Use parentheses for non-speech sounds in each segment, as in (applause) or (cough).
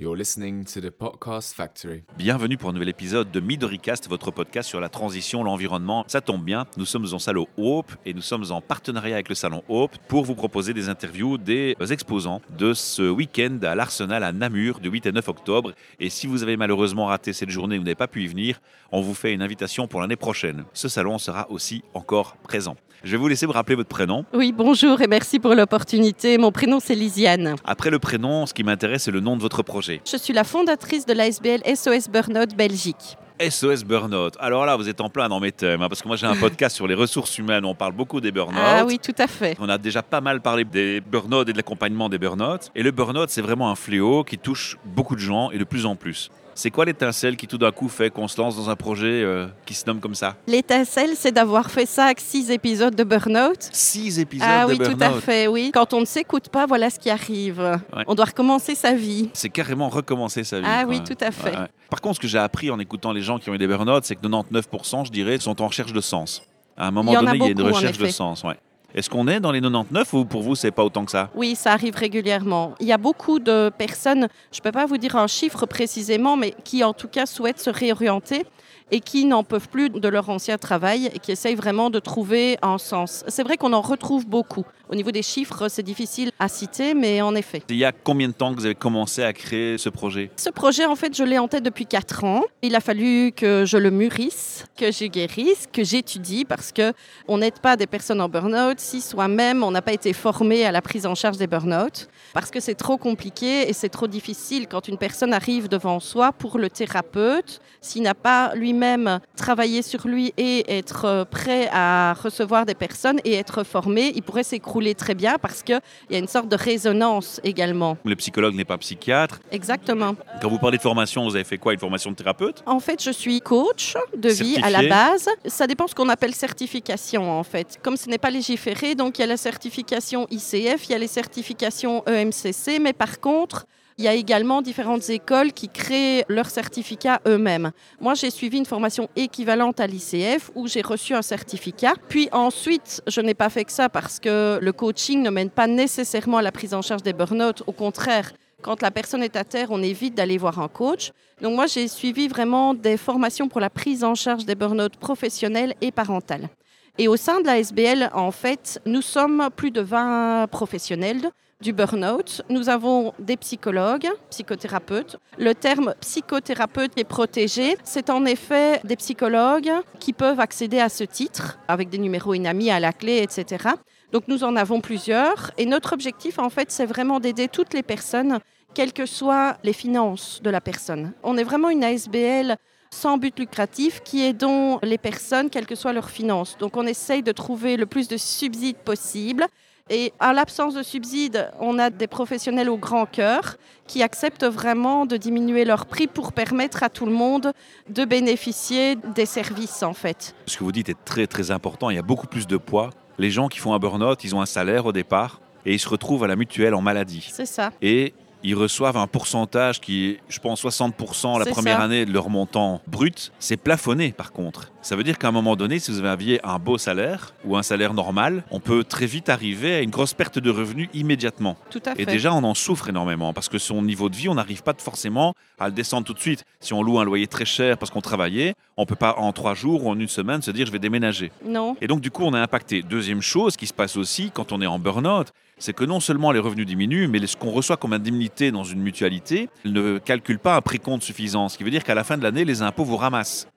You're listening to the Podcast Factory. Bienvenue pour un nouvel épisode de Midoricast, votre podcast sur la transition, l'environnement. Ça tombe bien, nous sommes en salon Hope et nous sommes en partenariat avec le salon Hope pour vous proposer des interviews des exposants de ce week-end à l'Arsenal à Namur du 8 et 9 octobre. Et si vous avez malheureusement raté cette journée, vous n'avez pas pu y venir, on vous fait une invitation pour l'année prochaine. Ce salon sera aussi encore présent. Je vais vous laisser vous rappeler votre prénom. Oui, bonjour et merci pour l'opportunité. Mon prénom, c'est Lisiane. Après le prénom, ce qui m'intéresse, c'est le nom de votre projet. Je suis la fondatrice de l'ASBL SOS Burnout Belgique. SOS Burnout. Alors là, vous êtes en plein dans mes thèmes, hein, parce que moi j'ai un podcast sur les ressources humaines, on parle beaucoup des burn Ah oui, tout à fait. On a déjà pas mal parlé des burn et de l'accompagnement des burn-out. Et le burn-out, c'est vraiment un fléau qui touche beaucoup de gens et de plus en plus. C'est quoi l'étincelle qui tout d'un coup fait qu'on se lance dans un projet euh, qui se nomme comme ça? L'étincelle, c'est d'avoir fait ça avec six épisodes de Burnout. Six épisodes ah, de oui, Burnout tout à fait, oui. Quand on ne s'écoute pas, voilà ce qui arrive. Ouais. On doit recommencer sa vie. C'est carrément recommencer sa vie. Ah oui, tout à fait. Ouais. Par contre, ce que j'ai appris en écoutant les gens qui ont eu des burn-out, c'est que 99%, je dirais, sont en recherche de sens. À un moment Il donné, il y a une recherche de sens. Ouais. Est-ce qu'on est dans les 99 ou pour vous, c'est pas autant que ça? Oui, ça arrive régulièrement. Il y a beaucoup de personnes, je ne peux pas vous dire un chiffre précisément, mais qui en tout cas souhaitent se réorienter et qui n'en peuvent plus de leur ancien travail et qui essayent vraiment de trouver un sens. C'est vrai qu'on en retrouve beaucoup. Au niveau des chiffres, c'est difficile à citer, mais en effet. Il y a combien de temps que vous avez commencé à créer ce projet? Ce projet, en fait, je l'ai en tête depuis 4 ans. Il a fallu que je le mûrisse, que je guérisse, que j'étudie, parce que on n'aide pas des personnes en burn-out si soi-même, on n'a pas été formé à la prise en charge des burn-out, parce que c'est trop compliqué et c'est trop difficile quand une personne arrive devant soi pour le thérapeute, s'il n'a pas lui-même travaillé sur lui et être euh, prêt à recevoir des personnes et être formé, il pourrait s'écrouler très bien parce qu'il y a une sorte de résonance également. Le psychologue n'est pas psychiatre. Exactement. Quand vous parlez de formation, vous avez fait quoi? Une formation de thérapeute? En fait, je suis coach de vie à la base. Ça dépend ce qu'on appelle certification, en fait. Comme ce n'est pas légiféré, donc il y a la certification ICF, il y a les certifications EMCC, mais par contre, il y a également différentes écoles qui créent leurs certificats eux-mêmes. Moi, j'ai suivi une formation équivalente à l'ICF où j'ai reçu un certificat. Puis ensuite, je n'ai pas fait que ça parce que le coaching ne mène pas nécessairement à la prise en charge des burn-out. Au contraire, quand la personne est à terre, on évite d'aller voir un coach. Donc moi, j'ai suivi vraiment des formations pour la prise en charge des burn-out professionnels et parentales. Et au sein de la SBL, en fait, nous sommes plus de 20 professionnels du burn-out. Nous avons des psychologues, psychothérapeutes. Le terme psychothérapeute est protégé. C'est en effet des psychologues qui peuvent accéder à ce titre avec des numéros INAMI à la clé, etc. Donc nous en avons plusieurs. Et notre objectif, en fait, c'est vraiment d'aider toutes les personnes, quelles que soient les finances de la personne. On est vraiment une ASBL sans but lucratif qui aidons les personnes, quelles que soient leurs finances. Donc on essaye de trouver le plus de subsides possible. Et à l'absence de subsides, on a des professionnels au grand cœur qui acceptent vraiment de diminuer leur prix pour permettre à tout le monde de bénéficier des services en fait. Ce que vous dites est très très important. Il y a beaucoup plus de poids. Les gens qui font un burn-out, ils ont un salaire au départ et ils se retrouvent à la mutuelle en maladie. C'est ça. Et ils reçoivent un pourcentage qui est, je pense, 60% la première ça. année de leur montant brut. C'est plafonné par contre. Ça veut dire qu'à un moment donné, si vous aviez un beau salaire ou un salaire normal, on peut très vite arriver à une grosse perte de revenus immédiatement. Tout à fait. Et déjà, on en souffre énormément parce que son niveau de vie, on n'arrive pas forcément à le descendre tout de suite. Si on loue un loyer très cher parce qu'on travaillait, on peut pas en trois jours ou en une semaine se dire je vais déménager. Non. Et donc, du coup, on est impacté. Deuxième chose qui se passe aussi quand on est en burn-out, c'est que non seulement les revenus diminuent, mais ce qu'on reçoit comme indemnité dans une mutualité ne calcule pas un précompte suffisant. Ce qui veut dire qu'à la fin de l'année, les impôts vous ramassent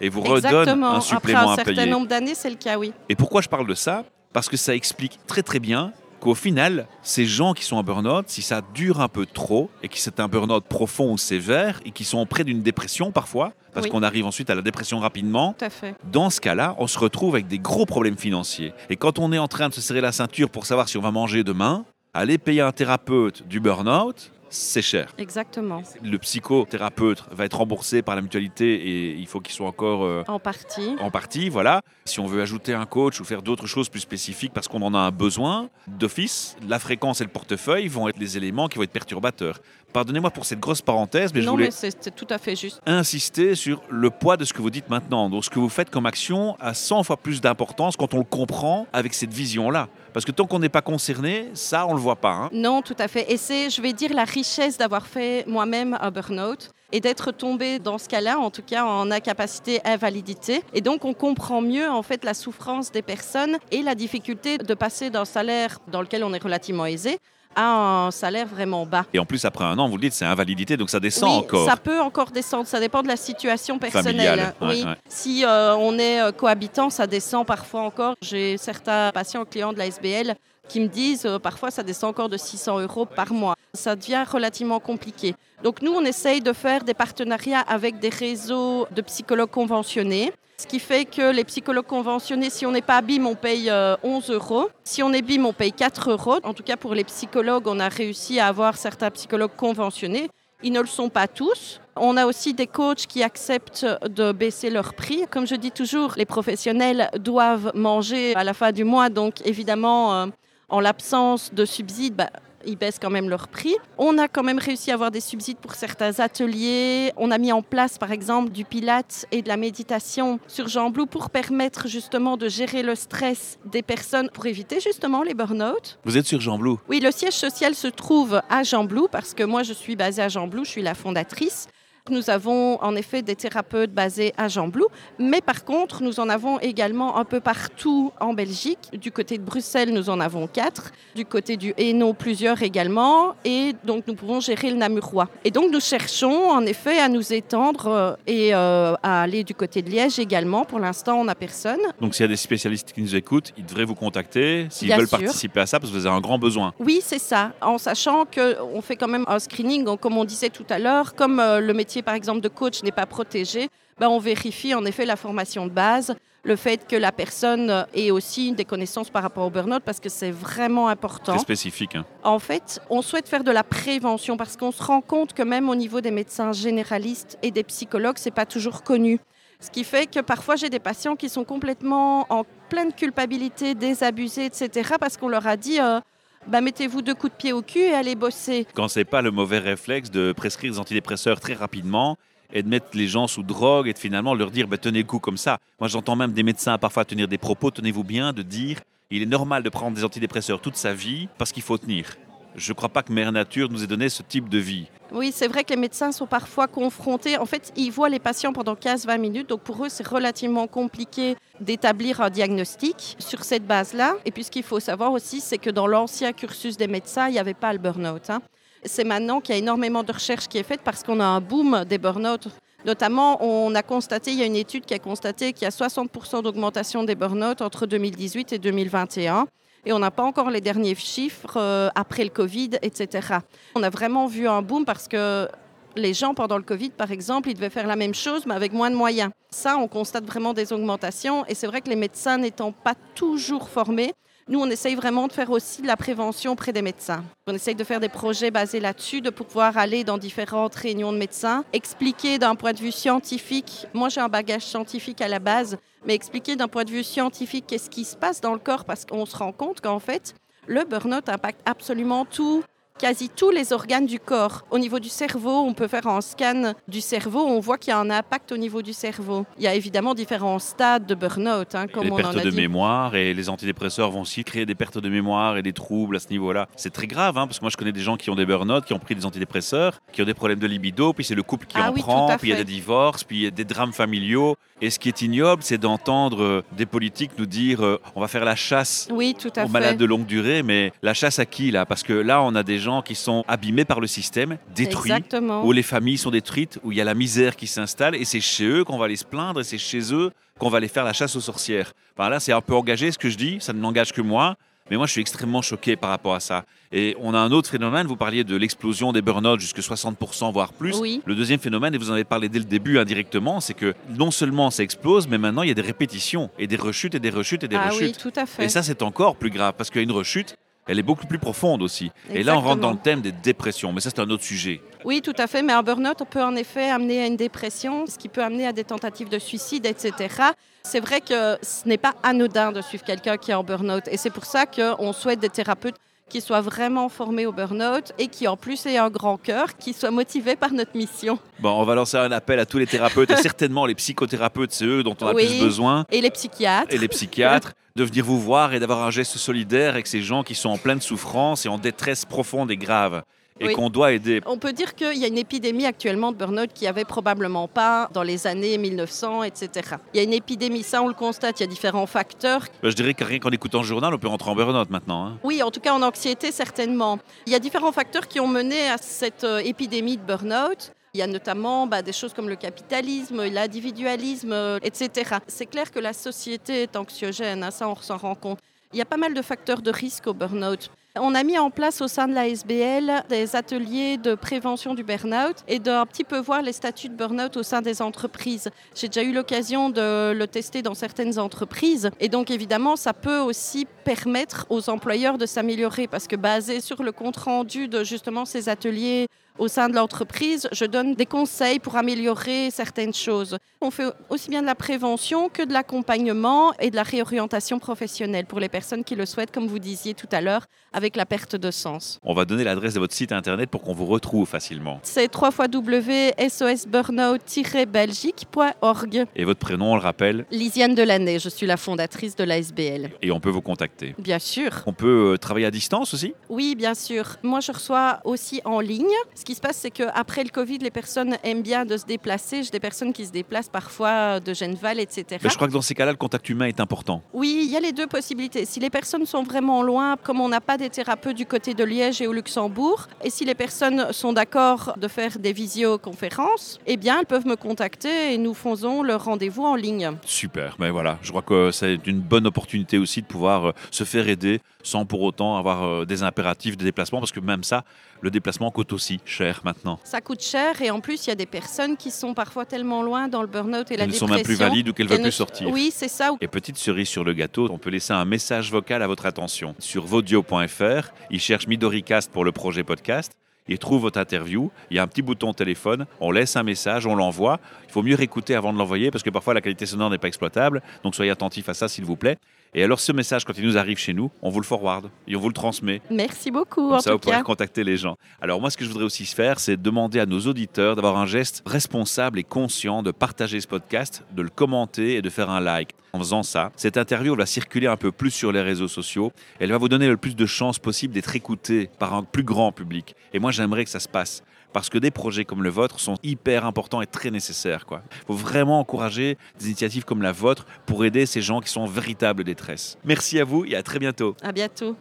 et vous Exactement. un Après supplément un à certain payer. nombre d'années, c'est le cas, oui. Et pourquoi je parle de ça? Parce que ça explique très très bien qu'au final, ces gens qui sont en burn-out, si ça dure un peu trop et que c'est un burn-out profond ou sévère et qui sont près d'une dépression parfois, parce Oui. qu'on arrive ensuite à la dépression rapidement, Tout à fait. dans ce cas-là, on se retrouve avec des gros problèmes financiers. Et quand on est en train de se serrer la ceinture pour savoir si on va manger demain, aller payer un thérapeute du burn-out, c'est cher. Exactement. Le psychothérapeute va être remboursé par la mutualité et il faut qu'il soit encore euh, En partie. en partie, voilà. Si on veut ajouter un coach ou faire d'autres choses plus spécifiques parce qu'on en a un besoin d'office, la fréquence et le portefeuille vont être les éléments qui vont être perturbateurs. Pardonnez-moi pour cette grosse parenthèse, mais je non, voulais c'est tout à fait juste. insister sur le poids de ce que vous dites maintenant. Donc, ce que vous faites comme action a 100 fois plus d'importance quand on le comprend avec cette vision-là. Parce que tant qu'on n'est pas concerné, ça, on le voit pas. hein. Non, tout à fait. Et c'est, je vais dire, la richesse d'avoir fait moi-même un burn-out et d'être tombé dans ce cas-là, en tout cas en incapacité invalidité. Et donc, on comprend mieux en fait la souffrance des personnes et la difficulté de passer d'un salaire dans lequel on est relativement aisé à un salaire vraiment bas. Et en plus, après un an, vous le dites, c'est invalidité, donc ça descend oui, encore. ça peut encore descendre, ça dépend de la situation personnelle. Familiale, ouais, oui. ouais. Si euh, on est euh, cohabitant, ça descend parfois encore. J'ai certains patients clients de la SBL qui me disent euh, parfois ça descend encore de 600 euros par mois. Ça devient relativement compliqué. Donc nous, on essaye de faire des partenariats avec des réseaux de psychologues conventionnés. Ce qui fait que les psychologues conventionnés, si on n'est pas BIM, on paye euh, 11 euros. Si on est BIM, on paye 4 euros. En tout cas, pour les psychologues, on a réussi à avoir certains psychologues conventionnés. Ils ne le sont pas tous. On a aussi des coachs qui acceptent de baisser leur prix. Comme je dis toujours, les professionnels doivent manger à la fin du mois. Donc, évidemment, euh, en l'absence de subsides, bah, ils baissent quand même leur prix. On a quand même réussi à avoir des subsides pour certains ateliers. On a mis en place, par exemple, du pilate et de la méditation sur Jean Blou pour permettre justement de gérer le stress des personnes pour éviter justement les burn-out. Vous êtes sur Jean Blou? Oui, le siège social se trouve à Jean Blou parce que moi je suis basée à Jean Blou, je suis la fondatrice. Nous avons en effet des thérapeutes basés à Jean Blou, mais par contre nous en avons également un peu partout en Belgique. Du côté de Bruxelles, nous en avons quatre. Du côté du Hainaut, plusieurs également. Et donc nous pouvons gérer le Namurois. Et donc nous cherchons en effet à nous étendre euh, et euh, à aller du côté de Liège également. Pour l'instant, on n'a personne. Donc s'il y a des spécialistes qui nous écoutent, ils devraient vous contacter s'ils Bien veulent sûr. participer à ça parce que vous avez un grand besoin. Oui, c'est ça. En sachant qu'on fait quand même un screening, comme on disait tout à l'heure, comme euh, le métier par exemple de coach n'est pas protégé, ben, on vérifie en effet la formation de base, le fait que la personne euh, ait aussi des connaissances par rapport au burn-out parce que c'est vraiment important. C'est spécifique. hein. En fait, on souhaite faire de la prévention parce qu'on se rend compte que même au niveau des médecins généralistes et des psychologues, c'est pas toujours connu. Ce qui fait que parfois j'ai des patients qui sont complètement en pleine culpabilité, désabusés, etc. parce qu'on leur a dit euh, bah, mettez-vous deux coups de pied au cul et allez bosser. Quand c'est pas le mauvais réflexe de prescrire des antidépresseurs très rapidement et de mettre les gens sous drogue et de finalement leur dire bah, tenez le coup comme ça. Moi j'entends même des médecins parfois tenir des propos, tenez-vous bien, de dire il est normal de prendre des antidépresseurs toute sa vie parce qu'il faut tenir. Je ne crois pas que Mère Nature nous ait donné ce type de vie. Oui, c'est vrai que les médecins sont parfois confrontés. En fait, ils voient les patients pendant 15-20 minutes, donc pour eux, c'est relativement compliqué d'établir un diagnostic sur cette base-là. Et puis, ce qu'il faut savoir aussi, c'est que dans l'ancien cursus des médecins, il n'y avait pas le burn-out. hein. C'est maintenant qu'il y a énormément de recherche qui est faite parce qu'on a un boom des burn-out. Notamment, on a constaté, il y a une étude qui a constaté qu'il y a 60% d'augmentation des burn-out entre 2018 et 2021. Et on n'a pas encore les derniers chiffres euh, après le Covid, etc. On a vraiment vu un boom parce que les gens, pendant le Covid, par exemple, ils devaient faire la même chose, mais avec moins de moyens. Ça, on constate vraiment des augmentations. Et c'est vrai que les médecins n'étant pas toujours formés, nous, on essaye vraiment de faire aussi de la prévention auprès des médecins. On essaye de faire des projets basés là-dessus, de pouvoir aller dans différentes réunions de médecins, expliquer d'un point de vue scientifique. Moi, j'ai un bagage scientifique à la base, mais expliquer d'un point de vue scientifique qu'est-ce qui se passe dans le corps, parce qu'on se rend compte qu'en fait, le burn-out impacte absolument tout, quasi tous les organes du corps. Au niveau du cerveau, on peut faire un scan du cerveau, on voit qu'il y a un impact au niveau du cerveau. Il y a évidemment différents stades de burn-out, hein, comme les on pertes en a de dit. mémoire et les antidépresseurs vont aussi créer des pertes de mémoire et des troubles à ce niveau-là. C'est très grave, hein, parce que moi je connais des gens qui ont des burn-out, qui ont pris des antidépresseurs, qui ont des problèmes de libido, puis c'est le couple qui Ah en oui, prend, puis il y a des divorces, puis il y a des drames familiaux. Et ce qui est ignoble, c'est d'entendre euh, des politiques nous dire euh, on va faire la chasse Oui, tout à aux fait. malades de longue durée, mais la chasse à qui là? Parce que là, on a des gens qui sont abîmés par le système, détruits, Exactement. où les familles sont détruites, où il y a la misère qui s'installe, et c'est chez eux qu'on va aller se plaindre, et c'est chez eux qu'on va aller faire la chasse aux sorcières. Enfin là, c'est un peu engagé ce que je dis, ça ne m'engage que moi, mais moi je suis extrêmement choqué par rapport à ça. Et on a un autre phénomène, vous parliez de l'explosion des burn-out jusqu'à 60%, voire plus. Oui. Le deuxième phénomène, et vous en avez parlé dès le début indirectement, c'est que non seulement ça explose, mais maintenant il y a des répétitions, et des rechutes, et des rechutes, et des ah rechutes. oui, tout à fait. Et ça, c'est encore plus grave parce qu'il y a une rechute. Elle est beaucoup plus profonde aussi. Et là, on rentre dans le thème des dépressions, mais ça, c'est un autre sujet. Oui, tout à fait, mais un burn-out peut en effet amener à une dépression, ce qui peut amener à des tentatives de suicide, etc. C'est vrai que ce n'est pas anodin de suivre quelqu'un qui est en burn-out, et c'est pour ça qu'on souhaite des thérapeutes qui soient vraiment formés au burn-out et qui en plus aient un grand cœur, qui soient motivés par notre mission. Bon, on va lancer un appel à tous les thérapeutes et (laughs) certainement les psychothérapeutes, c'est eux dont on a plus besoin. Et les psychiatres. Et les psychiatres. de venir vous voir et d'avoir un geste solidaire avec ces gens qui sont en pleine souffrance et en détresse profonde et grave et qu'on doit aider. On peut dire qu'il y a une épidémie actuellement de burn-out qui avait probablement pas dans les années 1900, etc. Il y a une épidémie, ça on le constate, il y a différents facteurs. Bah, je dirais que rien qu'en écoutant le journal, on peut rentrer en burn-out maintenant. Hein. Oui, en tout cas en anxiété certainement. Il y a différents facteurs qui ont mené à cette euh, épidémie de burn-out. Il y a notamment bah, des choses comme le capitalisme, l'individualisme, euh, etc. C'est clair que la société est anxiogène, hein, ça on s'en rend compte. Il y a pas mal de facteurs de risque au burn-out. On a mis en place au sein de la SBL des ateliers de prévention du burn-out et d'un petit peu voir les statuts de burn-out au sein des entreprises. J'ai déjà eu l'occasion de le tester dans certaines entreprises et donc évidemment ça peut aussi permettre aux employeurs de s'améliorer parce que basé sur le compte rendu de justement ces ateliers au sein de l'entreprise, je donne des conseils pour améliorer certaines choses. On fait aussi bien de la prévention que de l'accompagnement et de la réorientation professionnelle pour les personnes qui le souhaitent, comme vous disiez tout à l'heure, avec la perte de sens. On va donner l'adresse de votre site internet pour qu'on vous retrouve facilement. C'est www.sosburnout-belgique.org. Et votre prénom, on le rappelle Lisiane Delaney, je suis la fondatrice de l'ASBL. Et on peut vous contacter Bien sûr. On peut euh, travailler à distance aussi? Oui, bien sûr. Moi, je reçois aussi en ligne. Ce qui se passe, c'est qu'après le Covid, les personnes aiment bien de se déplacer. J'ai des personnes qui se déplacent parfois de Genval, etc. Mais je crois que dans ces cas-là, le contact humain est important. Oui, il y a les deux possibilités. Si les personnes sont vraiment loin, comme on n'a pas des thérapeutes du côté de Liège et au Luxembourg, et si les personnes sont d'accord de faire des visioconférences, eh bien, elles peuvent me contacter et nous faisons le rendez-vous en ligne. Super. Mais voilà, je crois que c'est une bonne opportunité aussi de pouvoir euh, se faire aider sans pour autant avoir euh, des impératifs de déplacement, parce que même ça, le déplacement coûte aussi cher maintenant. Ça coûte cher et en plus, il y a des personnes qui sont parfois tellement loin dans le burn-out et la dépression. Elles ne sont même plus valides ou qu'elles ne veulent plus sortir. Oui, c'est ça. Et petite cerise sur le gâteau, on peut laisser un message vocal à votre attention sur vodio.fr. Il cherche MidoriCast pour le projet podcast il trouve votre interview, il y a un petit bouton téléphone, on laisse un message, on l'envoie. Il faut mieux réécouter avant de l'envoyer parce que parfois la qualité sonore n'est pas exploitable, donc soyez attentifs à ça s'il vous plaît. Et alors, ce message, quand il nous arrive chez nous, on vous le forward et on vous le transmet. Merci beaucoup. Comme ça, vous pourrez contacter les gens. Alors, moi, ce que je voudrais aussi faire, c'est demander à nos auditeurs d'avoir un geste responsable et conscient de partager ce podcast, de le commenter et de faire un like. En faisant ça, cette interview va circuler un peu plus sur les réseaux sociaux. Elle va vous donner le plus de chances possible d'être écoutée par un plus grand public. Et moi, j'aimerais que ça se passe parce que des projets comme le vôtre sont hyper importants et très nécessaires. Il faut vraiment encourager des initiatives comme la vôtre pour aider ces gens qui sont en véritable détresse. Merci à vous et à très bientôt. À bientôt.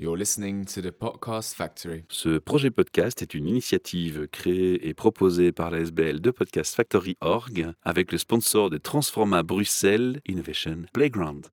You're listening to the Podcast Factory. Ce projet podcast est une initiative créée et proposée par la SBL de Podcast Factory Org avec le sponsor de Transforma Bruxelles Innovation Playground.